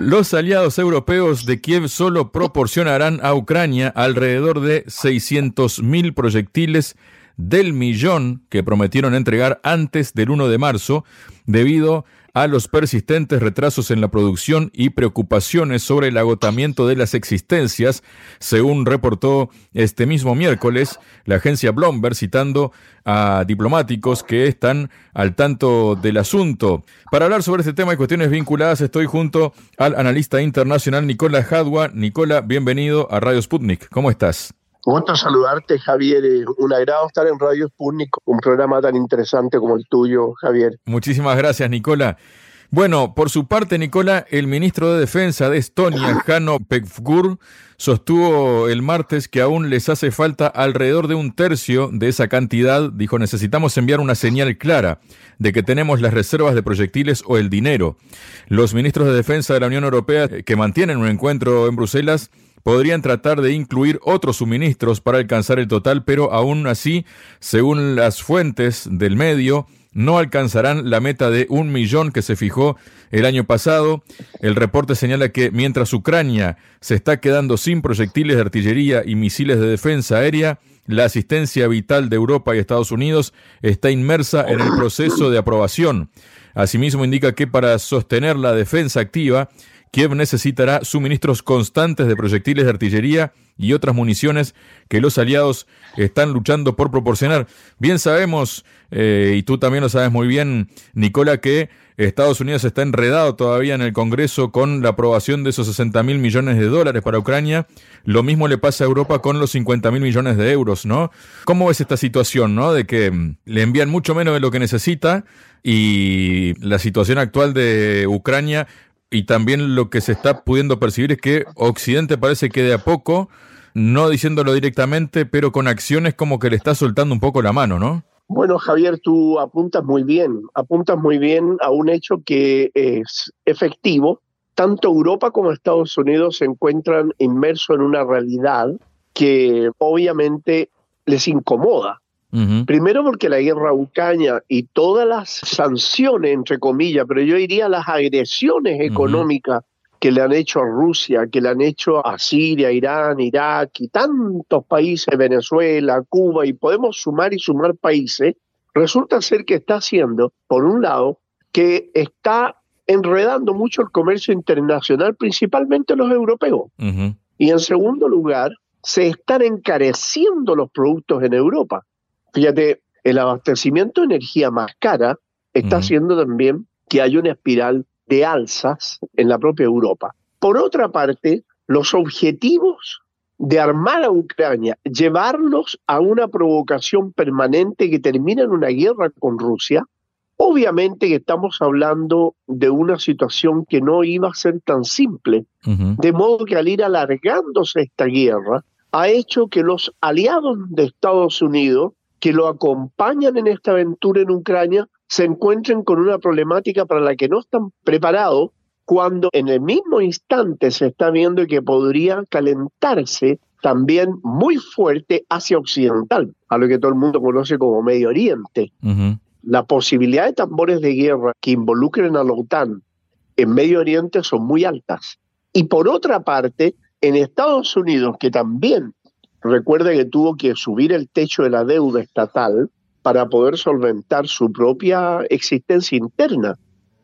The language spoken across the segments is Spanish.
Los aliados europeos de Kiev solo proporcionarán a Ucrania alrededor de 600.000 proyectiles del millón que prometieron entregar antes del 1 de marzo, debido a los persistentes retrasos en la producción y preocupaciones sobre el agotamiento de las existencias, según reportó este mismo miércoles la agencia Bloomberg citando a diplomáticos que están al tanto del asunto. Para hablar sobre este tema y cuestiones vinculadas estoy junto al analista internacional Nicola Jadwa. Nicola, bienvenido a Radio Sputnik. ¿Cómo estás? Gusto saludarte, Javier. Un agrado estar en Radio Sputnik, un programa tan interesante como el tuyo, Javier. Muchísimas gracias, Nicola. Bueno, por su parte, Nicola, el ministro de Defensa de Estonia, Hanno Pevkur, sostuvo el martes que aún les hace falta alrededor de un tercio de esa cantidad. Dijo, necesitamos enviar una señal clara de que tenemos las reservas de proyectiles o el dinero. Los ministros de Defensa de la Unión Europea, que mantienen un encuentro en Bruselas, podrían tratar de incluir otros suministros para alcanzar el total, pero aún así, según las fuentes del medio, no alcanzarán la meta de un millón que se fijó el año pasado. El reporte señala que mientras Ucrania se está quedando sin proyectiles de artillería y misiles de defensa aérea, la asistencia vital de Europa y Estados Unidos está inmersa en el proceso de aprobación. Asimismo, indica que para sostener la defensa activa, Kiev necesitará suministros constantes de proyectiles de artillería y otras municiones que los aliados están luchando por proporcionar. Bien sabemos, eh, y tú también lo sabes muy bien, Nicola, que Estados Unidos está enredado todavía en el Congreso con la aprobación de esos 60 mil millones de dólares para Ucrania. Lo mismo le pasa a Europa con los 50 mil millones de euros, ¿no? ¿Cómo ves esta situación, ¿no? De que mm, le envían mucho menos de lo que necesita y la situación actual de Ucrania y también lo que se está pudiendo percibir es que Occidente parece que de a poco, no diciéndolo directamente, pero con acciones como que le está soltando un poco la mano, ¿no? Bueno, Javier, tú apuntas muy bien, apuntas muy bien a un hecho que es efectivo. Tanto Europa como Estados Unidos se encuentran inmersos en una realidad que obviamente les incomoda. Primero porque la guerra ucrania y todas las sanciones, entre comillas, pero yo diría las agresiones económicas que le han hecho a Rusia, que le han hecho a Siria, Irán, Irak y tantos países, Venezuela, Cuba, y podemos sumar y sumar países, resulta ser que está haciendo, por un lado, que está enredando mucho el comercio internacional, principalmente los europeos. Y en segundo lugar, se están encareciendo los productos en Europa. Fíjate, el abastecimiento de energía más cara está haciendo también que haya una espiral de alzas en la propia Europa. Por otra parte, los objetivos de armar a Ucrania, llevarlos a una provocación permanente que termina en una guerra con Rusia, obviamente que estamos hablando de una situación que no iba a ser tan simple, de modo que al ir alargándose esta guerra, ha hecho que los aliados de Estados Unidos que lo acompañan en esta aventura en Ucrania se encuentren con una problemática para la que no están preparados cuando en el mismo instante se está viendo que podría calentarse también muy fuerte hacia occidental, a lo que todo el mundo conoce como Medio Oriente. La posibilidad de tambores de guerra que involucren a la OTAN en Medio Oriente son muy altas. Y por otra parte, en Estados Unidos, que también Recuerde que tuvo que subir el techo de la deuda estatal para poder solventar su propia existencia interna.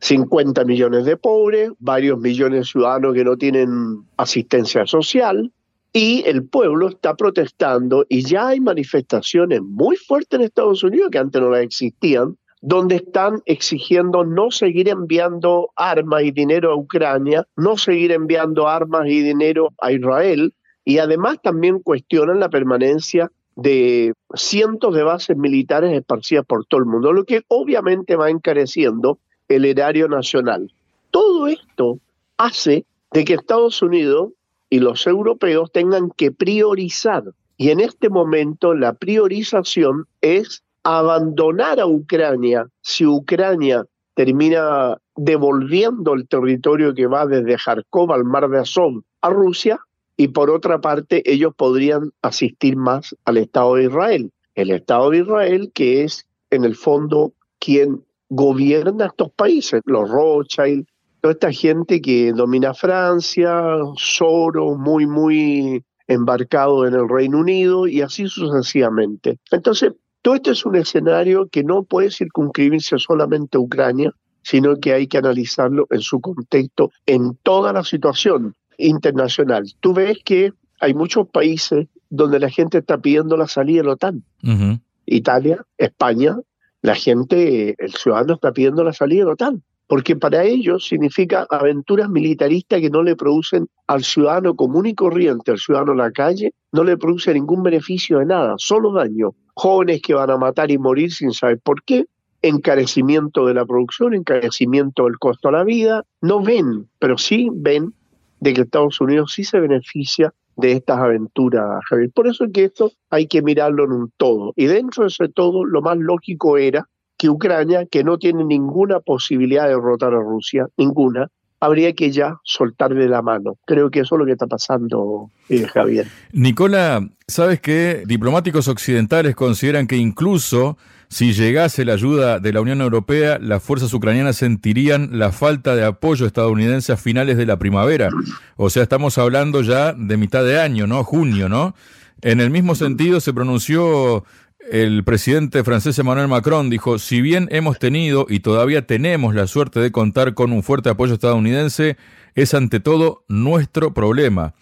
50 millones de pobres, varios millones de ciudadanos que no tienen asistencia social y el pueblo está protestando y ya hay manifestaciones muy fuertes en Estados Unidos que antes no las existían, donde están exigiendo no seguir enviando armas y dinero a Ucrania, no seguir enviando armas y dinero a Israel, y además también cuestionan la permanencia de cientos de bases militares esparcidas por todo el mundo, lo que obviamente va encareciendo el erario nacional. Todo esto hace de que Estados Unidos y los europeos tengan que priorizar. Y en este momento la priorización es abandonar a Ucrania si Ucrania termina devolviendo el territorio que va desde Kharkov al mar de Azov a Rusia y por otra parte ellos podrían asistir más al Estado de Israel. El Estado de Israel que es en el fondo quien gobierna estos países, los Rothschild, toda esta gente que domina Francia, Soros muy, muy embarcado en el Reino Unido y así sucesivamente. Entonces, todo esto es un escenario que no puede circunscribirse solamente a Ucrania, sino que hay que analizarlo en su contexto, en toda la situación internacional. Tú ves que hay muchos países donde la gente está pidiendo la salida de la OTAN. Italia, España, la gente, el ciudadano está pidiendo la salida de la OTAN porque para ellos significa aventuras militaristas que no le producen al ciudadano común y corriente, al ciudadano en la calle, no le produce ningún beneficio de nada, solo daño. Jóvenes que van a matar y morir sin saber por qué, encarecimiento de la producción, encarecimiento del costo a la vida, no ven, pero sí ven de que Estados Unidos sí se beneficia de estas aventuras, Javier. Por eso es que esto hay que mirarlo en un todo. Y dentro de ese todo, lo más lógico era que Ucrania, que no tiene ninguna posibilidad de derrotar a Rusia, ninguna, habría que ya soltarle la mano. Creo que eso es lo que está pasando, eh, Javier. Nicola, ¿sabes qué? Diplomáticos occidentales consideran que incluso si llegase la ayuda de la Unión Europea, las fuerzas ucranianas sentirían la falta de apoyo estadounidense a finales de la primavera. O sea, estamos hablando ya de mitad de año, ¿no? Junio, ¿no? En el mismo sentido se pronunció el presidente francés Emmanuel Macron dijo, si bien hemos tenido y todavía tenemos la suerte de contar con un fuerte apoyo estadounidense, es ante todo nuestro problema.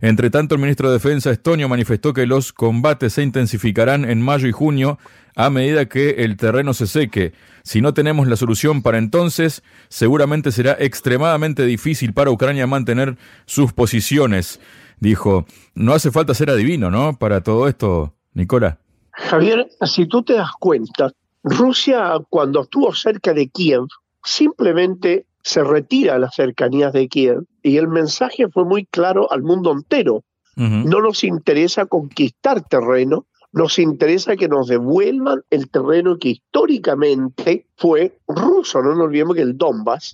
Entre tanto, el ministro de Defensa estonio manifestó que los combates se intensificarán en mayo y junio a medida que el terreno se seque. Si no tenemos la solución para entonces, seguramente será extremadamente difícil para Ucrania mantener sus posiciones. Dijo, no hace falta ser adivino, ¿no? Para todo esto, Nicola. Javier, si tú te das cuenta, Rusia cuando estuvo cerca de Kiev simplemente se retira a las cercanías de Kiev y el mensaje fue muy claro al mundo entero. No nos interesa conquistar terreno, nos interesa que nos devuelvan el terreno que históricamente fue ruso. No nos olvidemos que el Donbass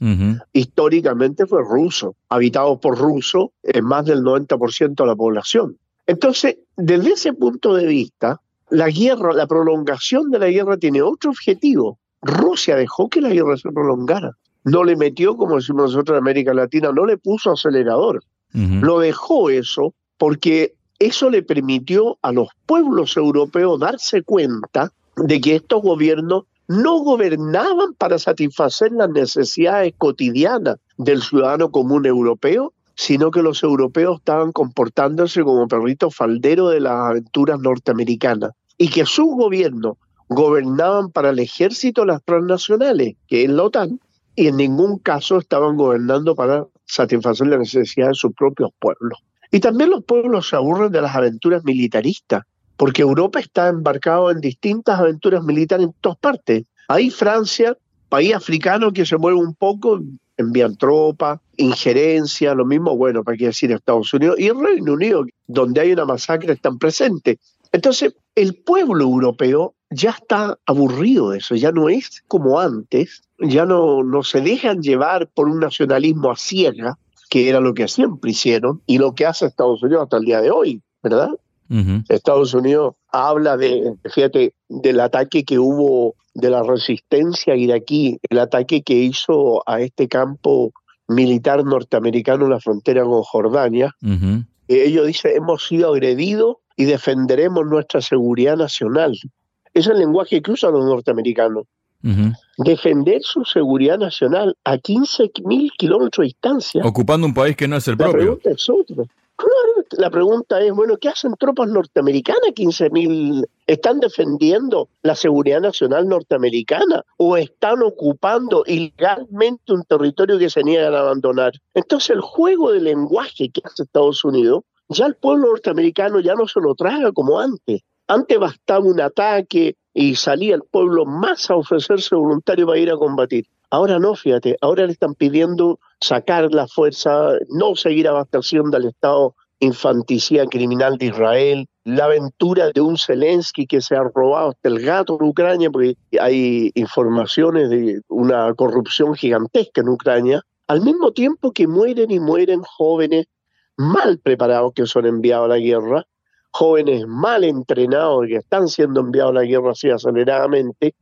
históricamente fue ruso, habitado por rusos en más del 90% de la población. Entonces, desde ese punto de vista, la guerra, la prolongación de la guerra tiene otro objetivo. Rusia dejó que la guerra se prolongara. No le metió, como decimos nosotros en América Latina, no le puso acelerador. Lo dejó eso porque eso le permitió a los pueblos europeos darse cuenta de que estos gobiernos no gobernaban para satisfacer las necesidades cotidianas del ciudadano común europeo, sino que los europeos estaban comportándose como perritos falderos de las aventuras norteamericanas y que sus gobiernos gobernaban para el ejército las transnacionales, que es la OTAN, y en ningún caso estaban gobernando para satisfacer las necesidades de sus propios pueblos. Y también los pueblos se aburren de las aventuras militaristas, porque Europa está embarcado en distintas aventuras militares en todas partes. Ahí Francia, país africano que se mueve un poco, envían tropas, injerencia, lo mismo, bueno, para qué decir Estados Unidos y el Reino Unido, donde hay una masacre, están presentes. Entonces, el pueblo europeo ya está aburrido de eso, ya no es como antes, ya no, no se dejan llevar por un nacionalismo a ciega, que era lo que siempre hicieron y lo que hace Estados Unidos hasta el día de hoy, ¿verdad? Estados Unidos habla de, fíjate, del ataque que hubo de la resistencia iraquí, el ataque que hizo a este campo militar norteamericano en la frontera con Jordania. Ellos dicen, hemos sido agredidos y defenderemos nuestra seguridad nacional. Es el lenguaje que usan los norteamericanos. Defender su seguridad nacional a 15.000 kilómetros de distancia. Ocupando un país que no es el la propio. Pregunta es otra. Claro, la pregunta es, bueno, ¿qué hacen tropas norteamericanas 15.000? ¿Están defendiendo la seguridad nacional norteamericana o están ocupando ilegalmente un territorio que se niegan a abandonar? Entonces el juego de lenguaje que hace Estados Unidos ya el pueblo norteamericano ya no se lo traga como antes. Antes bastaba un ataque y salía el pueblo más a ofrecerse voluntario para ir a combatir. Ahora no, fíjate, ahora le están pidiendo sacar la fuerza, no seguir abasteciendo al Estado infanticida criminal de Israel, la aventura de un Zelensky que se ha robado hasta el gato en Ucrania, porque hay informaciones de una corrupción gigantesca en Ucrania, al mismo tiempo que mueren y mueren jóvenes mal preparados que son enviados a la guerra, jóvenes mal entrenados que están siendo enviados a la guerra así aceleradamente.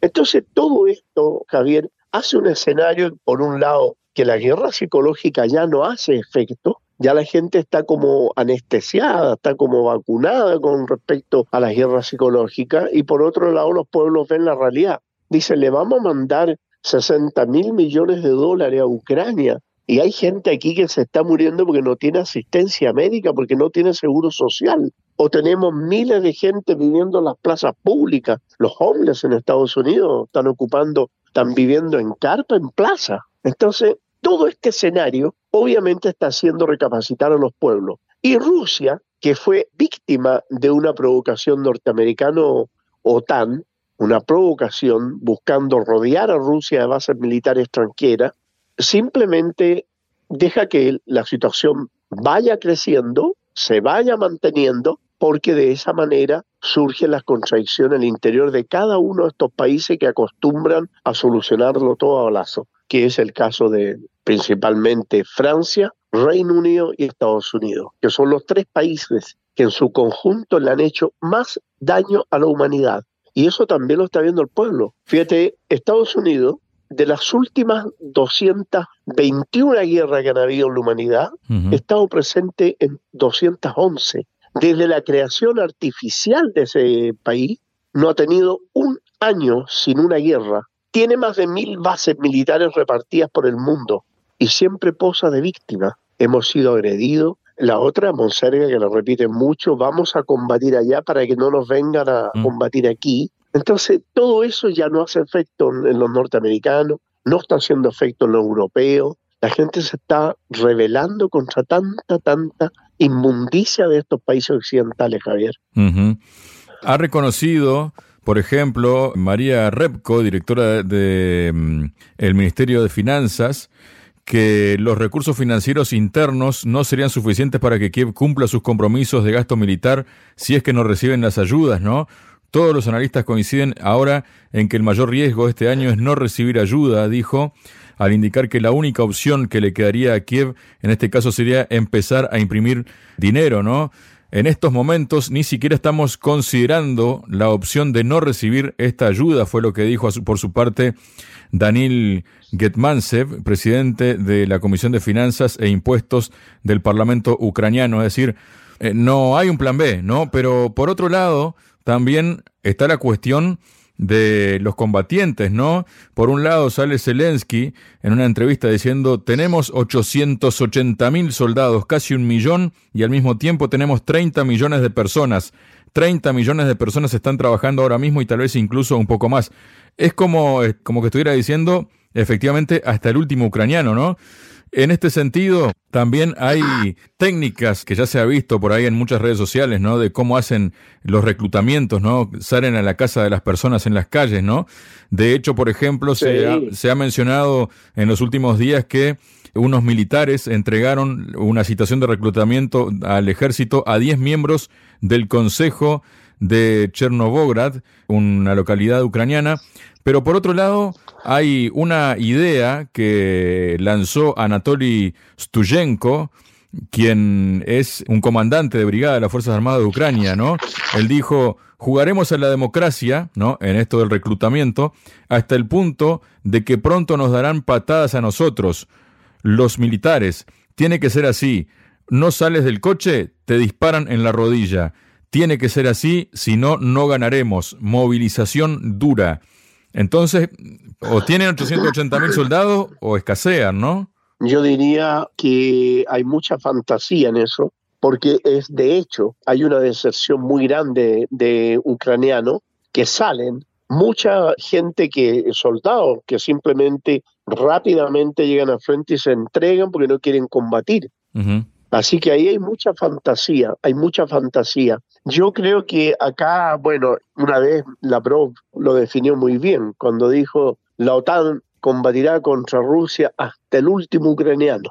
Entonces todo esto, Javier, hace un escenario, por un lado, que la guerra psicológica ya no hace efecto, ya la gente está como anestesiada, está como vacunada con respecto a la guerra psicológica y por otro lado los pueblos ven la realidad. Dicen, le vamos a mandar 60 mil millones de dólares a Ucrania y hay gente aquí que se está muriendo porque no tiene asistencia médica, porque no tiene seguro social. O tenemos miles de gente viviendo en las plazas públicas. Los homeless en Estados Unidos están ocupando, están viviendo en carpa, en plaza. Entonces, todo este escenario obviamente está haciendo recapacitar a los pueblos. Y Rusia, que fue víctima de una provocación norteamericano-OTAN, una provocación buscando rodear a Rusia de bases militares extranjeras, simplemente deja que la situación vaya creciendo, se vaya manteniendo, porque de esa manera surgen las contradicciones al interior de cada uno de estos países que acostumbran a solucionarlo todo a balazo que es el caso de principalmente Francia, Reino Unido y Estados Unidos, que son los tres países que en su conjunto le han hecho más daño a la humanidad. Y eso también lo está viendo el pueblo. Fíjate, Estados Unidos, de las últimas 221 guerras que han habido en la humanidad, ha estado presente en 211. Desde la creación artificial de ese país, no ha tenido un año sin una guerra tiene más de mil bases militares repartidas por el mundo y siempre posa de víctima. Hemos sido agredidos. La otra, Monserga, que lo repite mucho, vamos a combatir allá para que no nos vengan a mm. combatir aquí. Entonces, todo eso ya no hace efecto en los norteamericanos, no está haciendo efecto en los europeos. La gente se está rebelando contra tanta, tanta inmundicia de estos países occidentales, Javier. Ha reconocido por ejemplo, María Repco, directora del mm, Ministerio de Finanzas, que los recursos financieros internos no serían suficientes para que Kiev cumpla sus compromisos de gasto militar si es que no reciben las ayudas, ¿no? Todos los analistas coinciden ahora en que el mayor riesgo este año es no recibir ayuda, dijo, al indicar que la única opción que le quedaría a Kiev en este caso sería empezar a imprimir dinero, ¿no? En estos momentos ni siquiera estamos considerando la opción de no recibir esta ayuda, fue lo que dijo por su parte Danil Getmantsev, presidente de la Comisión de Finanzas e Impuestos del Parlamento ucraniano. Es decir, eh, no hay un plan B, ¿no? Pero por otro lado, también está la cuestión de los combatientes, ¿no? Por un lado sale Zelensky en una entrevista diciendo, tenemos 880 mil soldados, casi un millón, y al mismo tiempo tenemos 30 millones de personas. 30 millones de personas están trabajando ahora mismo y tal vez incluso un poco más. Es como, eh, como que estuviera diciendo, efectivamente, hasta el último ucraniano, ¿no? En este sentido, también hay técnicas que ya se ha visto por ahí en muchas redes sociales, ¿no? De cómo hacen los reclutamientos, ¿no? Salen a la casa de las personas en las calles, ¿no? De hecho, por ejemplo, se, ha, se ha mencionado en los últimos días que unos militares entregaron una citación de reclutamiento al ejército a 10 miembros del Consejo de Chernogorod, una localidad ucraniana, pero por otro lado, hay una idea que lanzó Anatoly Stuyenko, quien es un comandante de brigada de las Fuerzas Armadas de Ucrania, ¿no? Él dijo, jugaremos a la democracia, ¿no? En esto del reclutamiento, hasta el punto de que pronto nos darán patadas a nosotros, los militares. Tiene que ser así. No sales del coche, te disparan en la rodilla. Tiene que ser así, si no, no ganaremos. Movilización dura. Entonces, o tienen 880 mil soldados o escasean, ¿no? Yo diría que hay mucha fantasía en eso, porque es de hecho, hay una deserción muy grande de ucranianos que salen, mucha gente que, soldados, que simplemente rápidamente llegan al frente y se entregan porque no quieren combatir. Así que ahí hay mucha fantasía, hay mucha fantasía. Yo creo que acá, bueno, una vez Lavrov lo definió muy bien cuando dijo la OTAN combatirá contra Rusia hasta el último ucraniano.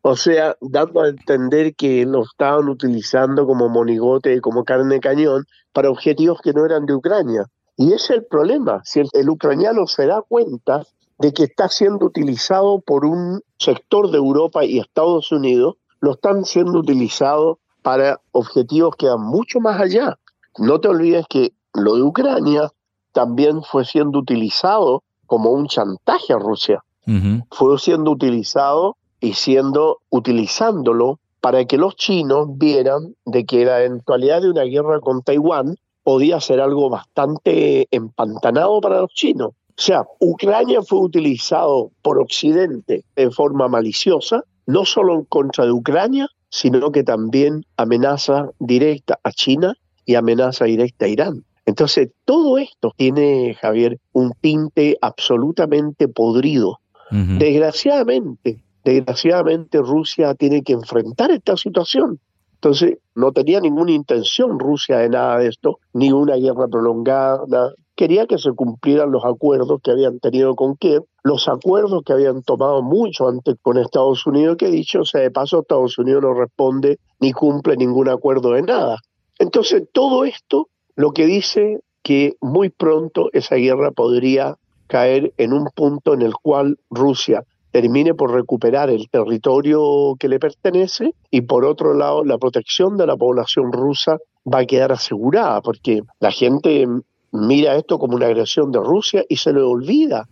O sea, dando a entender que lo estaban utilizando como monigote, como carne de cañón, para objetivos que no eran de Ucrania. Y ese es el problema. Si el ucraniano se da cuenta de que está siendo utilizado por un sector de Europa y Estados Unidos, lo están siendo utilizado para objetivos que van mucho más allá. No te olvides que lo de Ucrania también fue siendo utilizado como un chantaje a Rusia. Fue siendo utilizado y siendo utilizándolo para que los chinos vieran de que la eventualidad de una guerra con Taiwán podía ser algo bastante empantanado para los chinos. O sea, Ucrania fue utilizado por Occidente de forma maliciosa, no solo en contra de Ucrania, sino que también amenaza directa a China y amenaza directa a Irán. Entonces, todo esto tiene, Javier, un tinte absolutamente podrido. Desgraciadamente, desgraciadamente Rusia tiene que enfrentar esta situación. Entonces, no tenía ninguna intención Rusia de nada de esto, ni una guerra prolongada. Quería que se cumplieran los acuerdos que habían tenido con Kiev, los acuerdos que habían tomado mucho antes con Estados Unidos, que dicho sea de paso, Estados Unidos no responde ni cumple ningún acuerdo de nada. Entonces, todo esto lo que dice que muy pronto esa guerra podría caer en un punto en el cual Rusia termine por recuperar el territorio que le pertenece y por otro lado la protección de la población rusa va a quedar asegurada porque la gente mira esto como una agresión de Rusia y se le olvida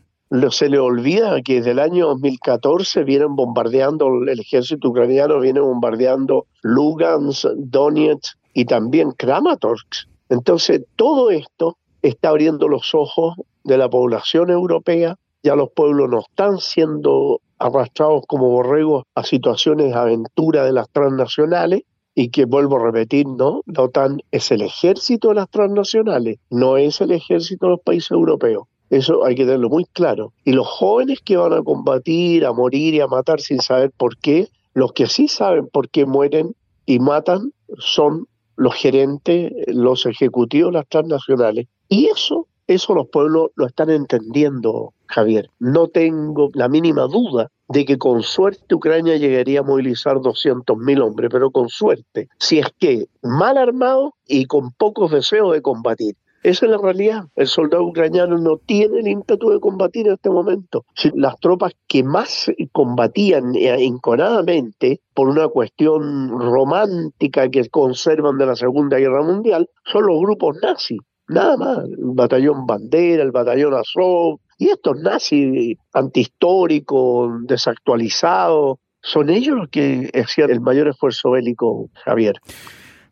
se le olvida que desde el año 2014 vienen bombardeando, el ejército ucraniano viene bombardeando Lugansk, Donetsk y también Kramatorsk. Entonces, todo esto está abriendo los ojos de la población europea. Ya los pueblos no están siendo arrastrados como borregos a situaciones de aventura de las transnacionales y que vuelvo a repetir, ¿no? La OTAN es el ejército de las transnacionales, no es el ejército de los países europeos. Eso hay que tenerlo muy claro. Y los jóvenes que van a combatir, a morir y a matar sin saber por qué, los que sí saben por qué mueren y matan son los gerentes, los ejecutivos, las transnacionales. Y eso, eso los pueblos lo están entendiendo, Javier. No tengo la mínima duda de que con suerte Ucrania llegaría a movilizar 200.000 hombres, pero con suerte, si es que mal armado y con pocos deseos de combatir. Esa es la realidad. El soldado ucraniano no tiene el ímpetu de combatir en este momento. Las tropas que más combatían enconadamente por una cuestión romántica que conservan de la Segunda Guerra Mundial son los grupos nazis. Nada más. El batallón Bandera, el batallón Azov. Y estos nazis antihistóricos, desactualizados, son ellos los que hacían el mayor esfuerzo bélico, Javier.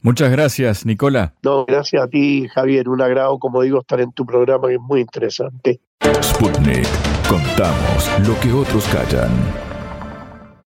Muchas gracias, Nicola. No, gracias a ti, Javier. Un agrado, como digo, estar en tu programa que es muy interesante. Sputnik. Contamos lo que otros callan.